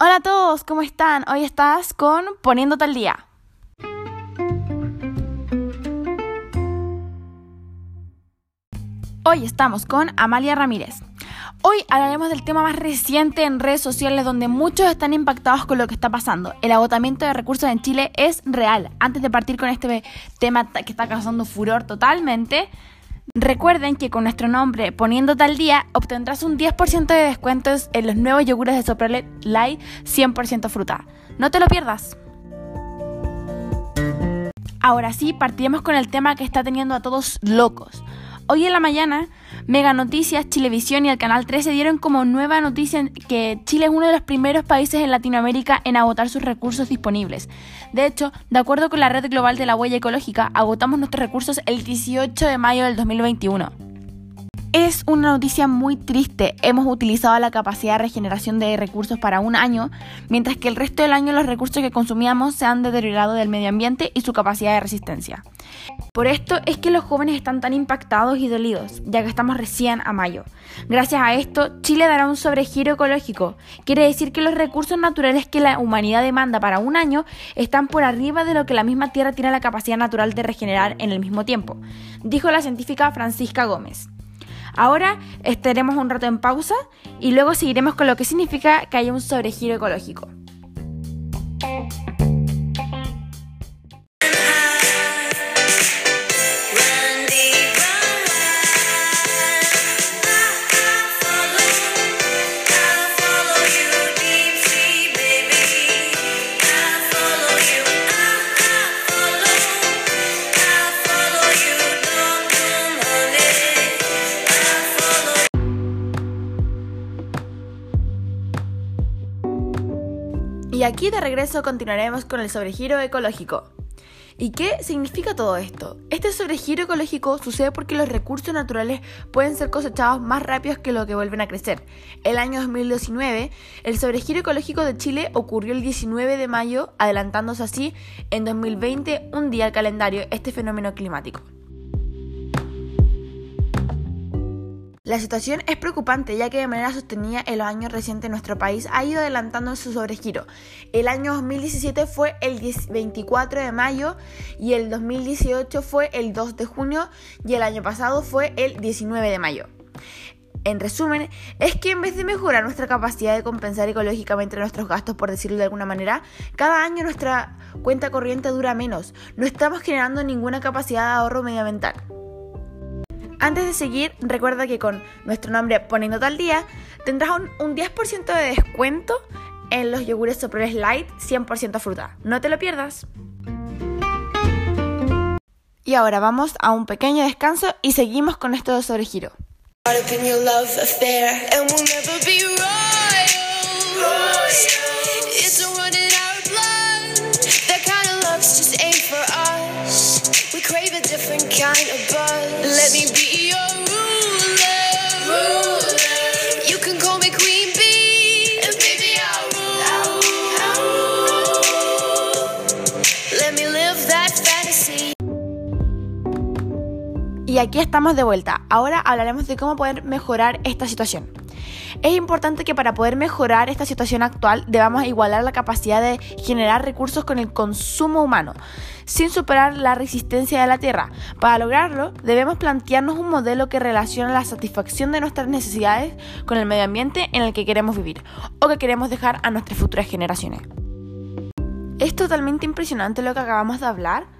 Hola a todos, ¿cómo están? Hoy estás con Poniéndote al Día. Hoy estamos con Amalia Ramírez. Hoy hablaremos del tema más reciente en redes sociales donde muchos están impactados con lo que está pasando. El agotamiento de recursos en Chile es real. Antes de partir con este tema que está causando furor totalmente, Recuerden que con nuestro nombre poniéndote al día obtendrás un 10% de descuentos en los nuevos yogures de Soprole Light 100% fruta. No te lo pierdas. Ahora sí, partiremos con el tema que está teniendo a todos locos. Hoy en la mañana, Mega Noticias, Chilevisión y el Canal 13 dieron como nueva noticia que Chile es uno de los primeros países en Latinoamérica en agotar sus recursos disponibles. De hecho, de acuerdo con la Red Global de la Huella Ecológica, agotamos nuestros recursos el 18 de mayo del 2021. Es una noticia muy triste. Hemos utilizado la capacidad de regeneración de recursos para un año, mientras que el resto del año los recursos que consumíamos se han deteriorado del medio ambiente y su capacidad de resistencia. Por esto es que los jóvenes están tan impactados y dolidos, ya que estamos recién a mayo. Gracias a esto, Chile dará un sobregiro ecológico. Quiere decir que los recursos naturales que la humanidad demanda para un año están por arriba de lo que la misma Tierra tiene la capacidad natural de regenerar en el mismo tiempo, dijo la científica Francisca Gómez. Ahora estaremos un rato en pausa y luego seguiremos con lo que significa que haya un sobregiro ecológico. Y aquí de regreso continuaremos con el sobregiro ecológico. ¿Y qué significa todo esto? Este sobregiro ecológico sucede porque los recursos naturales pueden ser cosechados más rápidos que lo que vuelven a crecer. El año 2019, el sobregiro ecológico de Chile ocurrió el 19 de mayo, adelantándose así en 2020 un día al calendario este fenómeno climático. La situación es preocupante ya que de manera sostenida en los años recientes nuestro país ha ido adelantando su sobregiro. El año 2017 fue el 24 de mayo y el 2018 fue el 2 de junio y el año pasado fue el 19 de mayo. En resumen, es que en vez de mejorar nuestra capacidad de compensar ecológicamente nuestros gastos, por decirlo de alguna manera, cada año nuestra cuenta corriente dura menos. No estamos generando ninguna capacidad de ahorro medioambiental. Antes de seguir, recuerda que con nuestro nombre Poniéndote al Día tendrás un, 10% de descuento en los yogures Soprole Light 100% fruta. No te lo pierdas. Y ahora vamos a un pequeño descanso y seguimos con esto de sobregiro. Y aquí estamos de vuelta. Ahora hablaremos de cómo poder mejorar esta situación. Es importante que para poder mejorar esta situación actual debamos igualar la capacidad de generar recursos con el consumo humano, sin superar la resistencia de la Tierra. Para lograrlo, debemos plantearnos un modelo que relacione la satisfacción de nuestras necesidades con el medio ambiente en el que queremos vivir o que queremos dejar a nuestras futuras generaciones. Es totalmente impresionante lo que acabamos de hablar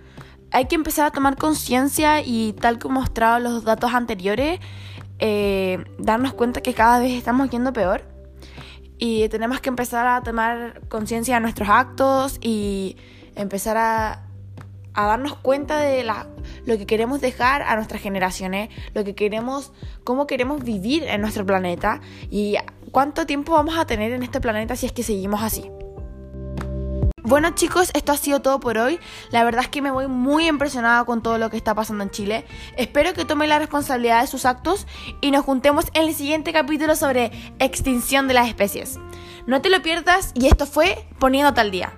hay que empezar a tomar conciencia y tal como mostrado los datos anteriores, eh, darnos cuenta que cada vez estamos yendo peor y tenemos que empezar a tomar conciencia de nuestros actos y empezar a, a darnos cuenta de la, lo que queremos dejar a nuestras generaciones, lo que queremos, cómo queremos vivir en nuestro planeta y cuánto tiempo vamos a tener en este planeta si es que seguimos así. Bueno chicos, esto ha sido todo por hoy. La verdad es que me voy muy impresionada con todo lo que está pasando en Chile. Espero que tomen la responsabilidad de sus actos y nos juntemos en el siguiente capítulo sobre extinción de las especies. No te lo pierdas y esto fue Poniendo tal día.